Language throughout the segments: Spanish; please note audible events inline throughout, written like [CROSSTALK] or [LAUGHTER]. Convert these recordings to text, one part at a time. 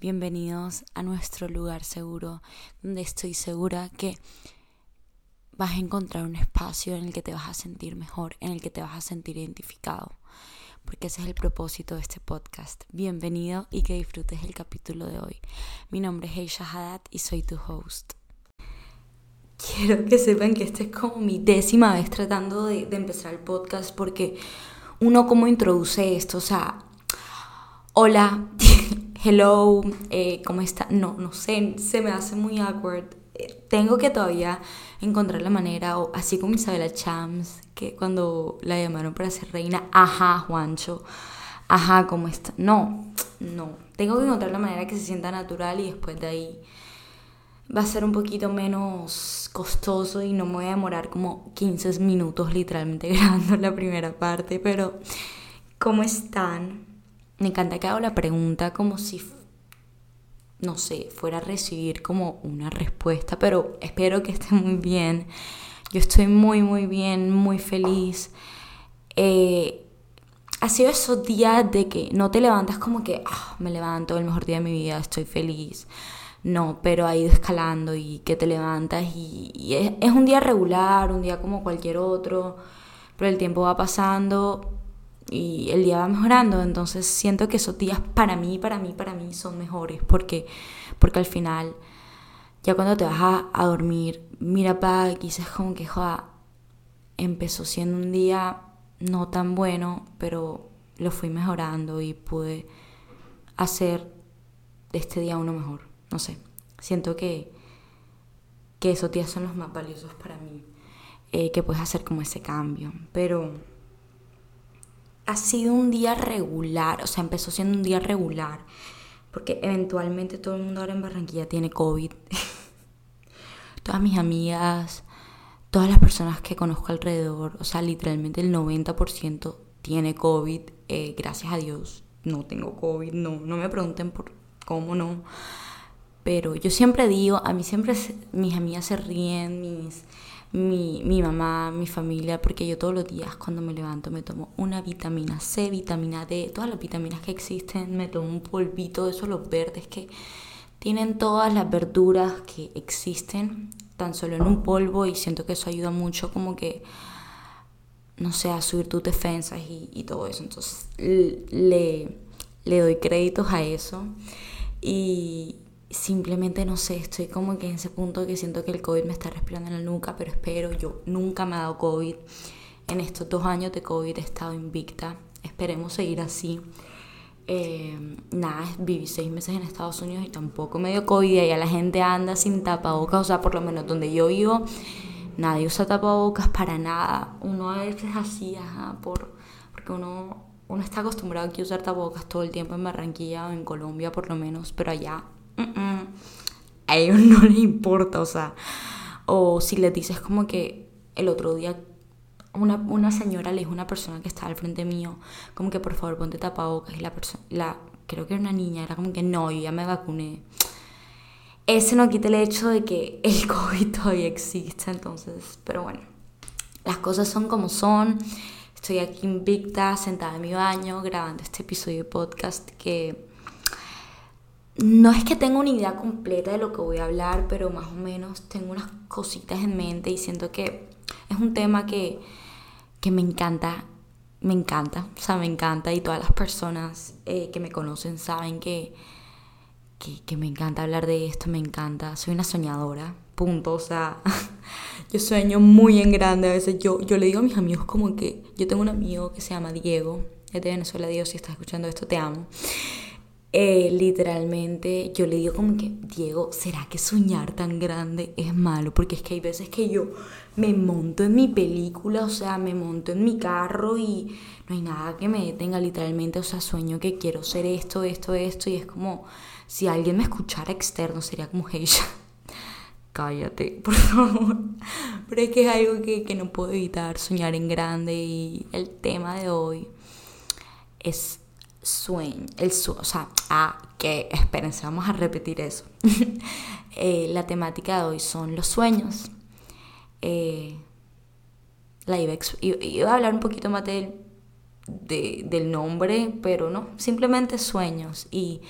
Bienvenidos a nuestro lugar seguro, donde estoy segura que vas a encontrar un espacio en el que te vas a sentir mejor, en el que te vas a sentir identificado, porque ese es el propósito de este podcast. Bienvenido y que disfrutes el capítulo de hoy. Mi nombre es Heisha Haddad y soy tu host. Quiero que sepan que esta es como mi décima vez tratando de, de empezar el podcast porque uno como introduce esto, o sea, hola, [LAUGHS] hello, eh, ¿cómo está? No, no sé, se me hace muy awkward. Eh, tengo que todavía encontrar la manera, o así como Isabela Chams, que cuando la llamaron para ser reina, ajá, Juancho, ajá, ¿cómo está? No, no, tengo que encontrar la manera que se sienta natural y después de ahí va a ser un poquito menos costoso y no me voy a demorar como 15 minutos literalmente [LAUGHS] grabando la primera parte, pero ¿cómo están? Me encanta que hago la pregunta como si, no sé, fuera a recibir como una respuesta, pero espero que esté muy bien. Yo estoy muy, muy bien, muy feliz. Eh, ha sido esos días de que no te levantas como que ah, me levanto, el mejor día de mi vida, estoy feliz. No, pero ha ido escalando y que te levantas y, es, es un día regular, un día como cualquier otro, pero el tiempo va pasando y el día va mejorando, entonces siento que esos días para mí, para mí, para mí son mejores, porque, porque al final, ya cuando te vas a, dormir, mira para quizás como que, joa, empezó siendo un día no tan bueno, pero lo fui mejorando y pude hacer de este día uno mejor, no sé, siento que, que esos días son los más valiosos para mí, eh, que puedes hacer como ese cambio, pero ha sido un día regular, o sea, empezó siendo un día regular, porque eventualmente todo el mundo ahora en Barranquilla tiene COVID. [LAUGHS] Todas mis amigas, todas las personas que conozco alrededor, o sea, literalmente el 90% tiene COVID, eh, gracias a Dios. No tengo COVID, no, no me pregunten por cómo no. Pero yo siempre digo, a mí siempre mis amigas se ríen, mis mi, mi mamá, mi familia, porque yo todos los días cuando me levanto me tomo una vitamina C, vitamina D, todas las vitaminas que existen, me tomo un polvito de esos los verdes que tienen todas las verduras que existen tan solo en un polvo y siento que eso ayuda mucho como que no sé, a subir tus defensas y, y todo eso. Entonces le, le doy créditos a eso. Y, simplemente no sé, estoy como que en ese punto que siento que el COVID me está respirando en la nuca, pero espero, yo nunca me he dado COVID. En estos dos años de COVID he estado invicta, esperemos seguir así. Eh, nada, viví seis meses en Estados Unidos y tampoco me dio COVID allá la gente anda sin tapabocas, o sea, por lo menos donde yo vivo, nadie usa tapabocas para nada. Uno a veces así, ajá, por, porque uno, uno está acostumbrado aquí a usar tapabocas todo el tiempo en Barranquilla o en Colombia por lo menos, pero allá a ellos no les importa, o sea, o si les dices como que el otro día una, una señora le dijo a una persona que estaba al frente mío, como que por favor ponte tapabocas y la persona, la, creo que era una niña, era como que no, yo ya me vacuné. Ese no quita el hecho de que el [LAUGHS] COVID todavía existe, entonces, pero bueno, las cosas son como son. Estoy aquí invicta, sentada en mi baño, grabando este episodio de podcast que no es que tenga una idea completa de lo que voy a hablar, pero más o menos tengo unas cositas en mente y siento que es un tema que, me encanta, me encanta, o sea, me encanta y todas las personas eh, que me conocen saben que, que, me encanta hablar de esto, me encanta, soy una soñadora, punto, o sea, [LAUGHS] yo sueño muy en grande, a veces yo, yo le digo a mis amigos como que yo tengo un amigo que se llama Diego, es de Venezuela, Diego, si estás escuchando esto, te amo. Eh, literalmente yo le digo como que, Diego, ¿será que soñar tan grande es malo? Porque es que hay veces que yo me monto en mi película, o sea, me monto en mi carro y no hay nada que me detenga literalmente, o sea, sueño que quiero ser esto, esto, esto, y es como si alguien me escuchara externo, sería como ella. cállate, [LAUGHS] por favor. Pero es que es algo que, que no puedo evitar, soñar en grande. Y el tema de hoy es sueño. El o sea, ah, que espérense, vamos a repetir eso. [LAUGHS] Eh, la temática de hoy son los sueños. Eh, la iba, iba, a hablar un poquito más del, del nombre, pero no, simplemente sueños. Y,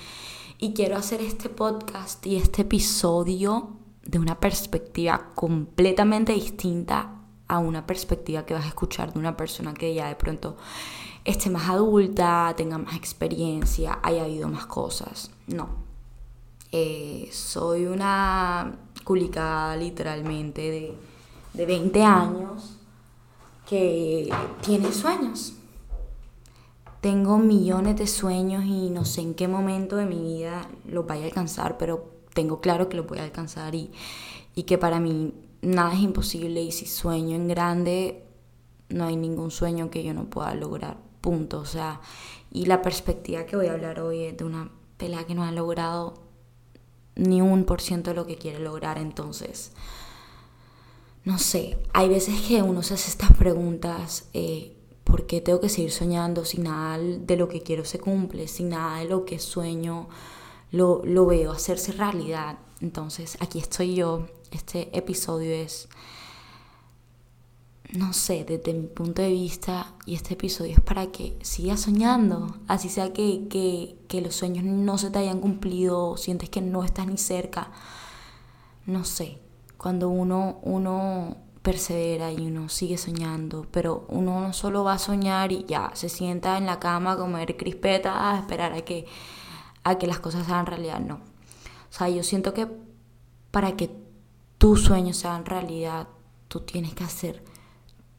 y quiero hacer este podcast y este episodio de una perspectiva completamente distinta a una perspectiva que vas a escuchar de una persona que ya de pronto esté más adulta, tenga más experiencia, haya habido más cosas. No. Eh, soy una culica literalmente de, de 20 años que tiene sueños. Tengo millones de sueños y no sé en qué momento de mi vida los vaya a alcanzar, pero tengo claro que lo voy a alcanzar y, y que para mí nada es imposible y si sueño en grande, no hay ningún sueño que yo no pueda lograr, O sea, y la perspectiva que voy a hablar hoy es de una pelea que no ha logrado ni un por ciento de lo que quiere lograr, entonces, no sé, hay veces que uno se hace estas preguntas, eh, ¿por qué tengo que seguir soñando si nada de lo que quiero se cumple, si nada de lo que sueño lo, lo veo hacerse realidad. Entonces aquí estoy yo, este episodio es, no sé, desde mi punto de vista, y este episodio es para que sigas soñando, así sea que, que, que los sueños no se te hayan cumplido, sientes que no estás ni cerca, no sé, cuando uno, uno persevera y uno sigue soñando, pero uno no solo va a soñar y ya se sienta en la cama a comer crispetas a esperar a que a que las cosas sean realidad, no. O sea, yo siento que para que tus sueños sean realidad, tú tienes que hacer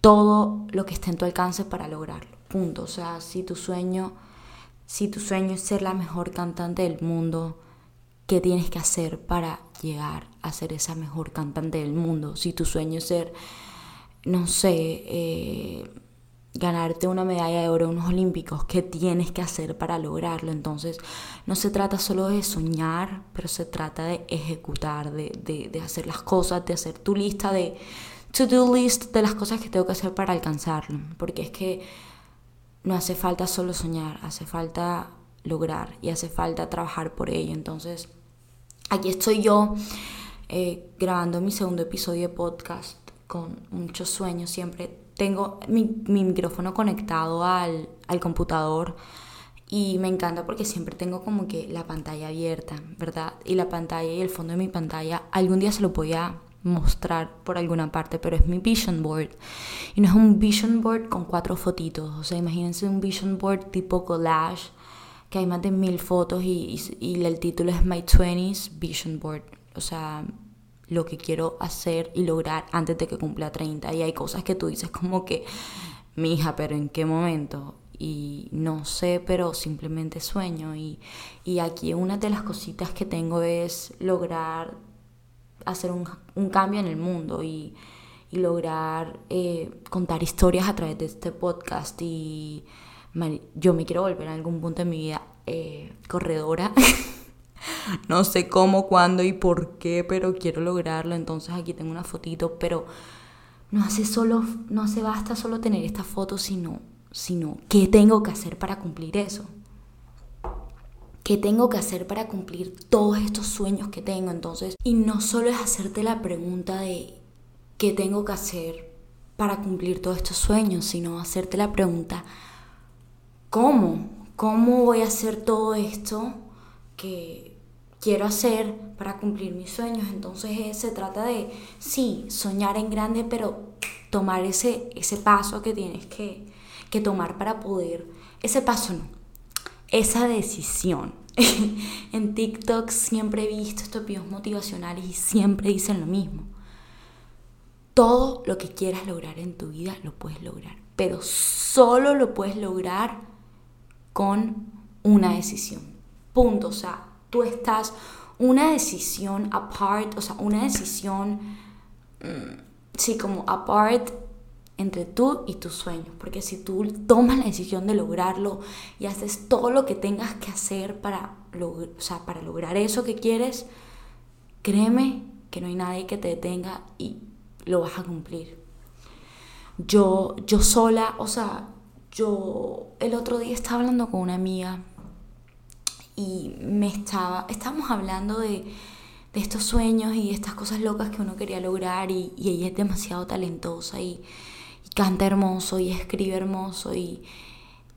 todo lo que esté en tu alcance para lograrlo. Punto. O sea, si tu sueño, si tu sueño es ser la mejor cantante del mundo, ¿qué tienes que hacer para llegar a ser esa mejor cantante del mundo? Si tu sueño es ser, no sé, eh, ganarte una medalla de oro en unos olímpicos, ¿qué tienes que hacer para lograrlo? Entonces, no se trata solo de soñar, pero se trata de ejecutar, de, de, de hacer las cosas, de hacer tu lista de to-do list de las cosas que tengo que hacer para alcanzarlo. Porque es que no hace falta solo soñar, hace falta lograr y hace falta trabajar por ello. Entonces, aquí estoy yo eh, grabando mi segundo episodio de podcast con muchos sueños, siempre tengo mi, micrófono conectado al, computador y me encanta porque siempre tengo como que la pantalla abierta, ¿verdad? Y la pantalla y el fondo de mi pantalla algún día se lo voy mostrar por alguna parte, pero es mi vision board. Y no es un vision board con cuatro fotitos, o sea, imagínense un vision board tipo collage, que hay más de mil fotos y, y el título es My 20s Vision Board. O sea, lo que quiero hacer y lograr antes de que cumpla 30. Y hay cosas que tú dices como que, mi hija, pero ¿en qué momento? Y no sé, pero simplemente sueño. Y, y aquí una de las cositas que tengo es lograr hacer un, un cambio en el mundo y, y lograr eh, contar historias a través de este podcast. Y yo me quiero volver a algún punto de mi vida eh, corredora. [LAUGHS] no sé cómo, cuándo y por qué, pero quiero lograrlo. Entonces aquí tengo una fotito, pero no hace solo, no hace basta solo tener esta foto, sino, sino qué tengo que hacer para cumplir eso. ¿Qué tengo que hacer para cumplir todos estos sueños que tengo? Entonces, y no solo es hacerte la pregunta de qué tengo que hacer para cumplir todos estos sueños, sino hacerte la pregunta, ¿cómo? ¿Cómo voy a hacer todo esto que, quiero hacer para cumplir mis sueños. Entonces eh, se trata de, sí, soñar en grande, pero tomar ese, ese paso que tienes que, que tomar para poder, ese paso no, esa decisión. [LAUGHS] en TikTok siempre he visto estos videos motivacionales y siempre dicen lo mismo. Todo lo que quieras lograr en tu vida lo puedes lograr, pero solo lo puedes lograr con una decisión. Punto. O sea, tú estás una decisión apart, o sea, una decisión, mm, sí, como apart entre tú y tus sueños. Porque si tú tomas la decisión de lograrlo y haces todo lo que tengas que hacer para, para lograr eso que quieres, créeme que no hay nadie que te detenga y lo vas a cumplir. Yo, yo sola, o sea, yo el otro día estaba hablando con una amiga y me estaba, estábamos hablando de, estos sueños y estas cosas locas que uno quería lograr y, ella es demasiado talentosa y, canta hermoso y escribe hermoso y,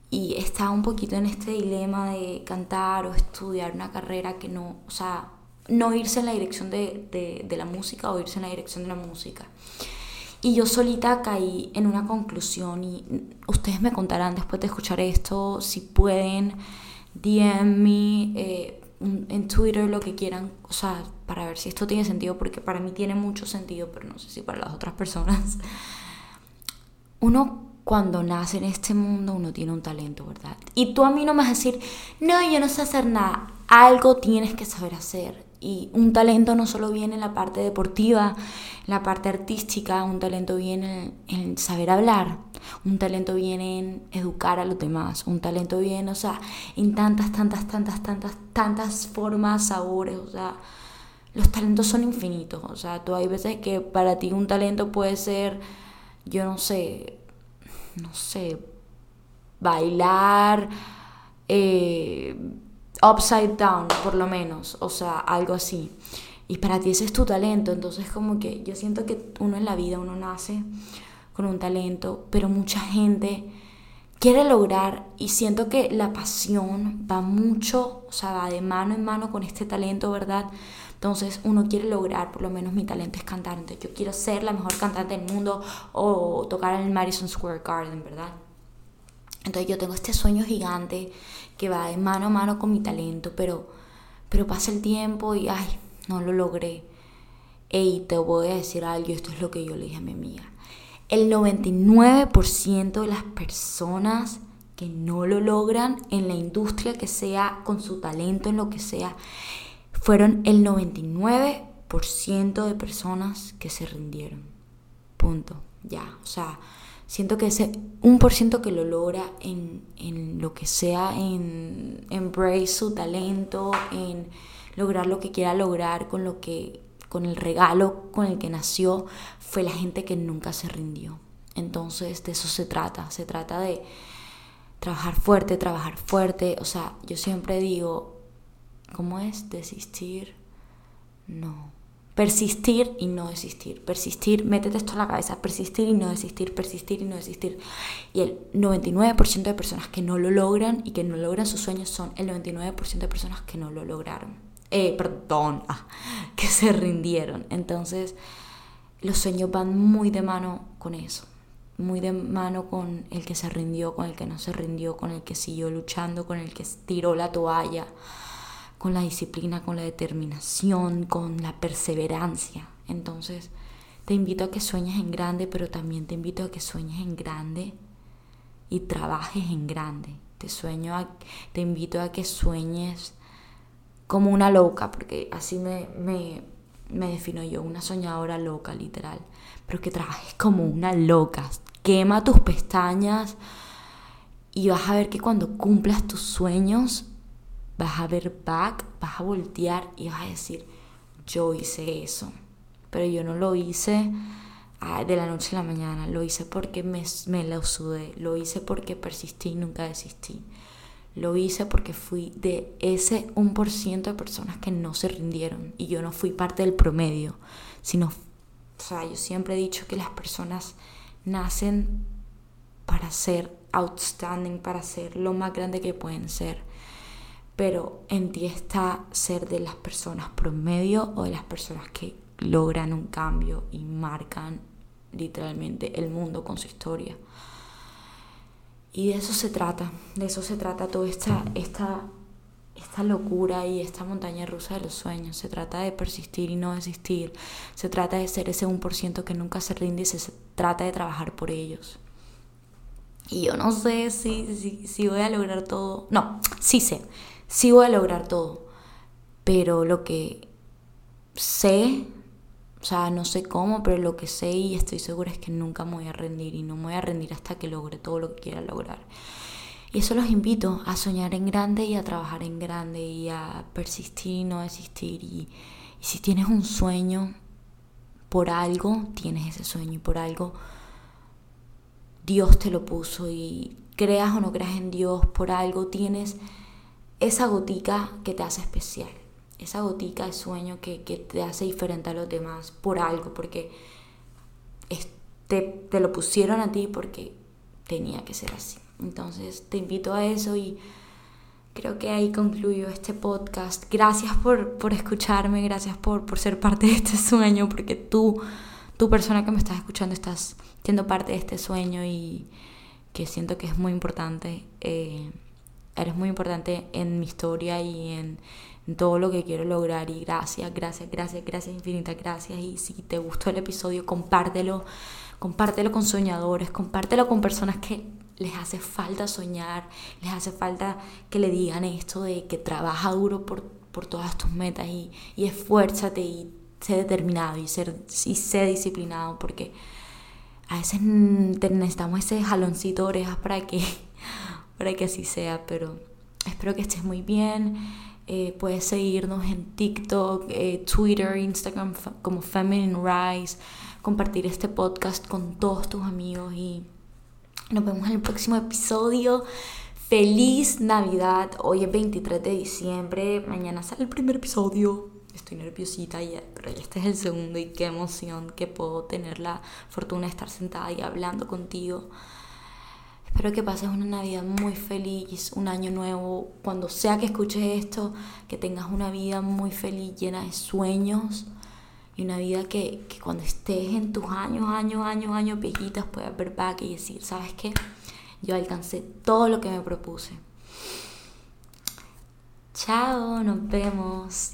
y está un poquito en este dilema de cantar o estudiar una carrera que no, o sea, no irse en la dirección de, de, de la música o irse en la dirección de la música. Y yo solita caí en una conclusión y ustedes me contarán después de escuchar esto si pueden DM me eh, en Twitter lo que quieran, o sea, para ver si esto tiene sentido, porque para mí tiene mucho sentido, pero no sé si para las otras personas. Uno cuando nace en este mundo, uno tiene un talento, ¿verdad? Y tú a mí no me vas a decir, no, yo no sé hacer nada, algo tienes que saber hacer. Y un talento no solo viene en la parte deportiva, en la parte artística, un talento viene en, saber hablar, un talento viene en educar a los demás, un talento viene, o sea, en tantas, tantas, tantas, tantas, tantas formas, sabores, o sea, los talentos son infinitos, o sea, tú hay veces que para ti un talento puede ser, yo no sé, no sé, bailar, eh, upside down, por lo menos, o sea, algo así. Y para ti ese es tu talento, entonces como que yo siento que uno en la vida, uno nace con un talento, pero mucha gente quiere lograr y siento que la pasión va mucho, o sea, va de mano en mano con este talento, ¿verdad? Entonces uno quiere lograr, por lo menos mi talento es cantar, entonces yo quiero ser la mejor cantante del mundo o tocar en el Madison Square Garden, ¿verdad? Entonces yo tengo este sueño gigante que va de mano a mano con mi talento, pero, pero pasa el tiempo y, ay, no lo logré. Y te voy a decir algo, esto es lo que yo le dije a mi amiga. El 99% de las personas que no lo logran en la industria que sea, con su talento, en lo que sea, fueron el 99% de personas que se rindieron. Punto. Ya, o sea, siento que ese 1% que lo logra en, en, lo que sea, en embrace su talento, en lograr lo que quiera lograr con lo que con el regalo con el que nació, fue la gente que nunca se rindió. Entonces, de eso se trata, se trata de trabajar fuerte, trabajar fuerte, o sea, yo siempre digo, ¿cómo es desistir? No Persistir y no desistir. Persistir, métete esto en la cabeza. Persistir y no desistir, persistir y no desistir. Y el 99% de personas que no lo logran y que no logran sus sueños son el 99% de personas que no lo lograron. Eh, perdón, ah, [LAUGHS] que se rindieron. Entonces, los sueños van muy de mano con eso. Muy de mano con el que se rindió, con el que no se rindió, con el que siguió luchando, con el que tiró la toalla con la disciplina, con la determinación, con la perseverancia. Entonces, te invito a que sueñes en grande, pero también te invito a que sueñes en grande y trabajes en grande. Te sueño te invito a que sueñes como una loca, porque así me, me, me defino yo, una soñadora loca, literal. Pero que trabajes como una loca. Quema tus pestañas y vas a ver que cuando cumplas tus sueños vas a ver back, vas a voltear y vas a decir, yo hice eso. Pero yo no lo hice ah, de la noche a la mañana, lo hice porque me, me lo sudé, lo hice porque persistí y nunca desistí. Lo hice porque fui de ese 1% de personas que no se rindieron y yo no fui parte del promedio, sino, o sea, yo siempre he dicho que las personas nacen para ser outstanding, para ser lo más grande que pueden ser pero en ti está ser de las personas promedio o de las personas que logran un cambio y marcan literalmente el mundo con su historia. Y de eso se trata, de eso se trata toda esta, esta, esta locura y esta montaña rusa de los sueños. Se trata de persistir y no desistir. Se trata de ser ese 1% que nunca se rinde y se trata de trabajar por ellos. Y yo no sé si, si, si voy a lograr todo. No, sí sé sí voy a lograr todo, pero lo que sé, o sea, no sé cómo, pero lo que sé y estoy segura es que nunca me voy a rendir y no me voy a rendir hasta que logre todo lo que quiera lograr. Y eso los invito a soñar en grande y a trabajar en grande y a persistir y no desistir. Y, y si tienes un sueño, por algo tienes ese sueño y por algo Dios te lo puso y creas o no creas en Dios, por algo tienes esa gotica que te hace especial, esa gotica de sueño que, te hace diferente a los demás, por algo, porque te, te lo pusieron a ti porque tenía que ser así. Entonces te invito a eso y creo que ahí concluyo este podcast. Gracias por, por escucharme, gracias por, por ser parte de este sueño, porque tú, tu persona que me estás escuchando, estás siendo parte de este sueño y que siento que es muy importante. Eh, eres muy importante en mi historia y en, todo lo que quiero lograr. Y gracias, gracias, gracias, gracias, infinitas gracias. Y si te gustó el episodio, compártelo. Compártelo con soñadores, compártelo con personas que les hace falta soñar, les hace falta que le digan esto de que trabaja duro por, por todas tus metas y, y esfuérzate y sé determinado y, ser, y sé disciplinado porque a veces necesitamos ese jaloncito de orejas para que, para que así sea, pero espero que estés muy bien. Eh, puedes seguirnos en TikTok, eh, Twitter, Instagram como Feminine Rise, compartir este podcast con todos tus amigos y nos vemos en el próximo episodio. Feliz Navidad. Hoy es 23 de diciembre. Mañana sale el primer episodio. Estoy nerviosita ya, pero este es el segundo y qué emoción que puedo tener la fortuna de estar sentada y hablando contigo. Espero que pases una Navidad muy feliz, un año nuevo, cuando sea que escuches esto, que tengas una vida muy feliz, llena de sueños y una vida que, que cuando estés en tus años, años, años, años viejitas puedas ver back y decir, ¿sabes qué? Yo alcancé todo lo que me propuse. Chao, nos vemos.